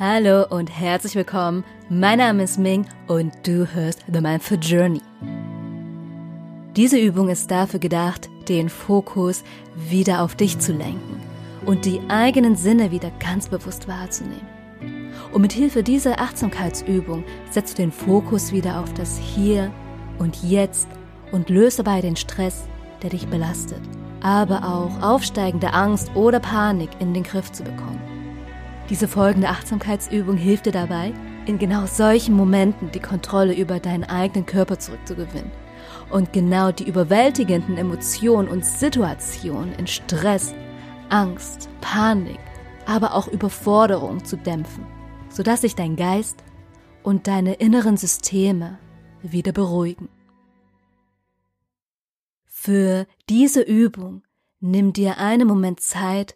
Hallo und herzlich willkommen. Mein Name ist Ming und du hörst The Mindful Journey. Diese Übung ist dafür gedacht, den Fokus wieder auf dich zu lenken und die eigenen Sinne wieder ganz bewusst wahrzunehmen. Und mit Hilfe dieser Achtsamkeitsübung setzt du den Fokus wieder auf das Hier und Jetzt und löst dabei den Stress, der dich belastet, aber auch aufsteigende Angst oder Panik in den Griff zu bekommen. Diese folgende Achtsamkeitsübung hilft dir dabei, in genau solchen Momenten die Kontrolle über deinen eigenen Körper zurückzugewinnen und genau die überwältigenden Emotionen und Situationen in Stress, Angst, Panik, aber auch Überforderung zu dämpfen, sodass sich dein Geist und deine inneren Systeme wieder beruhigen. Für diese Übung nimm dir einen Moment Zeit,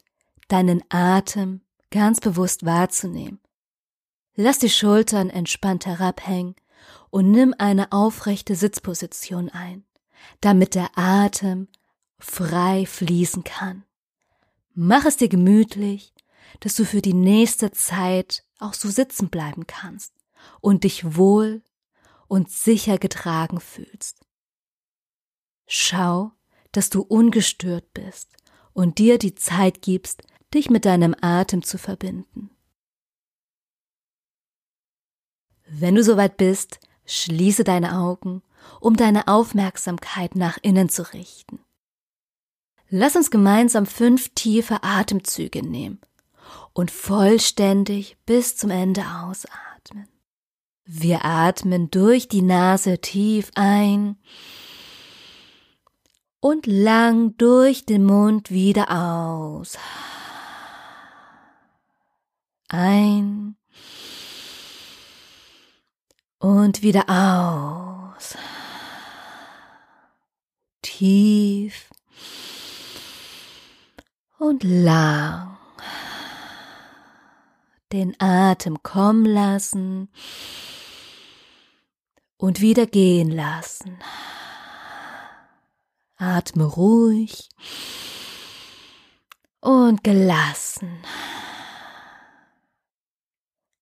deinen Atem ganz bewusst wahrzunehmen. Lass die Schultern entspannt herabhängen und nimm eine aufrechte Sitzposition ein, damit der Atem frei fließen kann. Mach es dir gemütlich, dass du für die nächste Zeit auch so sitzen bleiben kannst und dich wohl und sicher getragen fühlst. Schau, dass du ungestört bist und dir die Zeit gibst, dich mit deinem Atem zu verbinden. Wenn du soweit bist, schließe deine Augen, um deine Aufmerksamkeit nach innen zu richten. Lass uns gemeinsam fünf tiefe Atemzüge nehmen und vollständig bis zum Ende ausatmen. Wir atmen durch die Nase tief ein und lang durch den Mund wieder aus. Ein und wieder aus. Tief und lang. Den Atem kommen lassen und wieder gehen lassen. Atme ruhig und gelassen.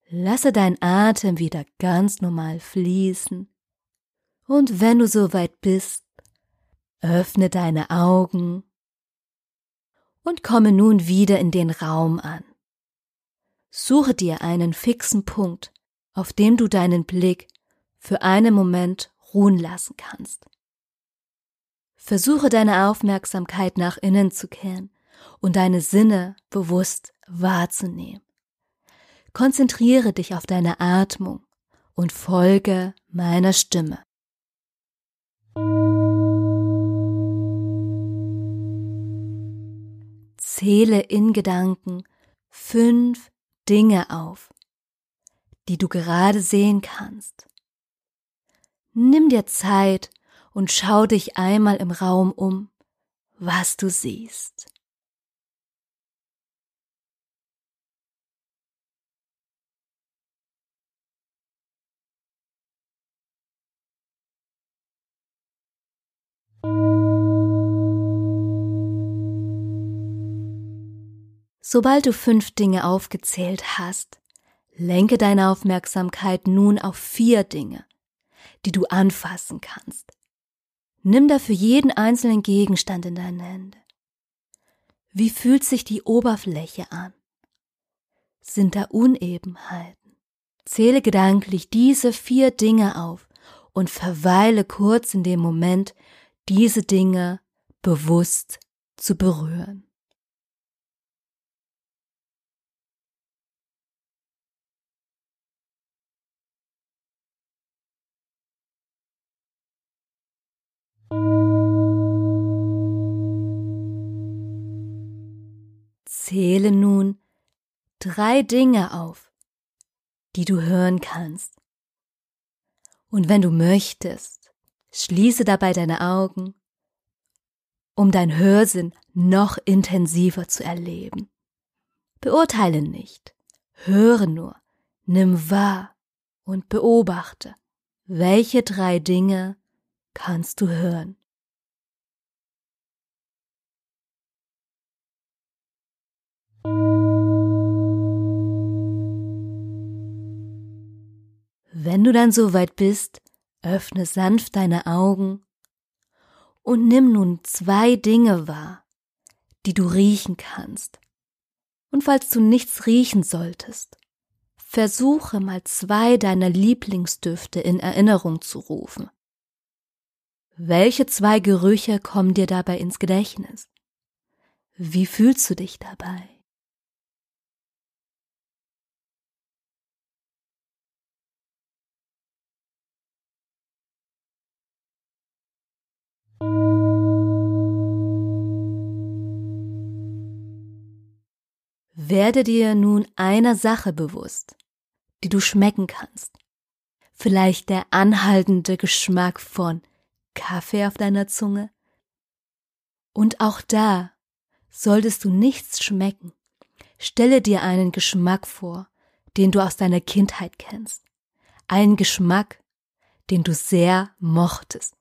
Lasse dein Atem wieder ganz normal fließen. Und wenn du soweit bist, öffne deine Augen und komme nun wieder in den Raum an. Suche dir einen fixen Punkt, auf dem du deinen Blick für einen Moment ruhen lassen kannst. Versuche deine Aufmerksamkeit nach innen zu kehren und deine Sinne bewusst wahrzunehmen. Konzentriere dich auf deine Atmung und folge meiner Stimme. Zähle in Gedanken fünf Dinge auf, die du gerade sehen kannst. Nimm dir Zeit und schau dich einmal im Raum um, was du siehst. Sobald du fünf Dinge aufgezählt hast, lenke deine Aufmerksamkeit nun auf vier Dinge, die du anfassen kannst. Nimm dafür jeden einzelnen Gegenstand in deine Hände. Wie fühlt sich die Oberfläche an? Sind da Unebenheiten? Zähle gedanklich diese vier Dinge auf und verweile kurz in dem Moment, diese Dinge bewusst zu berühren. Zähle nun drei Dinge auf, die du hören kannst. Und wenn du möchtest, schließe dabei deine Augen, um dein Hörsinn noch intensiver zu erleben. Beurteile nicht, höre nur, nimm wahr und beobachte, welche drei Dinge kannst du hören. Du dann soweit bist, öffne sanft deine Augen und nimm nun zwei Dinge wahr, die du riechen kannst. Und falls du nichts riechen solltest, versuche mal zwei deiner Lieblingsdüfte in Erinnerung zu rufen. Welche zwei Gerüche kommen dir dabei ins Gedächtnis? Wie fühlst du dich dabei? Werde dir nun einer Sache bewusst, die du schmecken kannst. Vielleicht der anhaltende Geschmack von Kaffee auf deiner Zunge. Und auch da solltest du nichts schmecken. Stelle dir einen Geschmack vor, den du aus deiner Kindheit kennst. Einen Geschmack, den du sehr mochtest.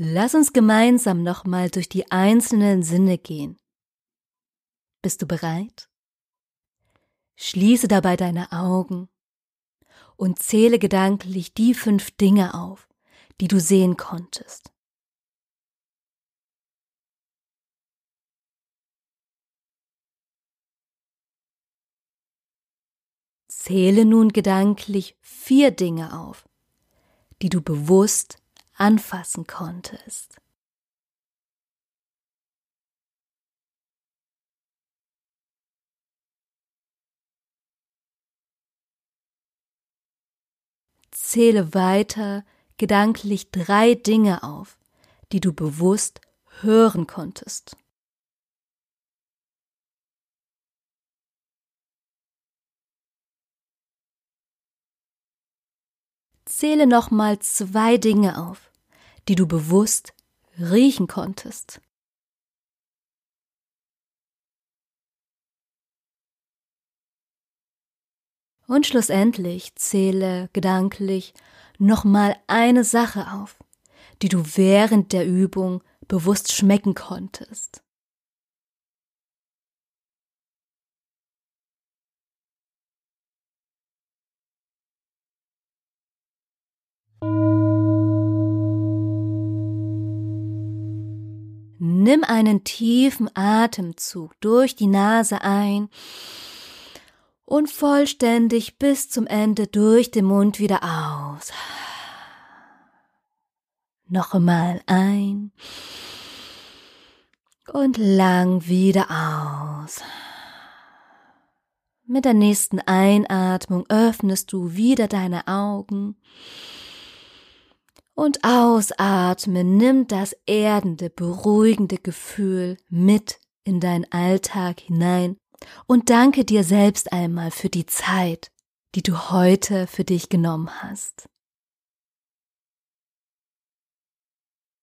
Lass uns gemeinsam nochmal durch die einzelnen Sinne gehen. Bist du bereit? Schließe dabei deine Augen und zähle gedanklich die fünf Dinge auf, die du sehen konntest. Zähle nun gedanklich vier Dinge auf, die du bewusst anfassen konntest. Zähle weiter gedanklich drei Dinge auf, die du bewusst hören konntest. Zähle nochmal zwei Dinge auf, die du bewusst riechen konntest. Und schlussendlich zähle gedanklich nochmal eine Sache auf, die du während der Übung bewusst schmecken konntest. Nimm einen tiefen Atemzug durch die Nase ein und vollständig bis zum Ende durch den Mund wieder aus. Noch einmal ein und lang wieder aus. Mit der nächsten Einatmung öffnest du wieder deine Augen und ausatmen nimmt das erdende, beruhigende Gefühl mit in deinen Alltag hinein und danke dir selbst einmal für die Zeit, die du heute für dich genommen hast.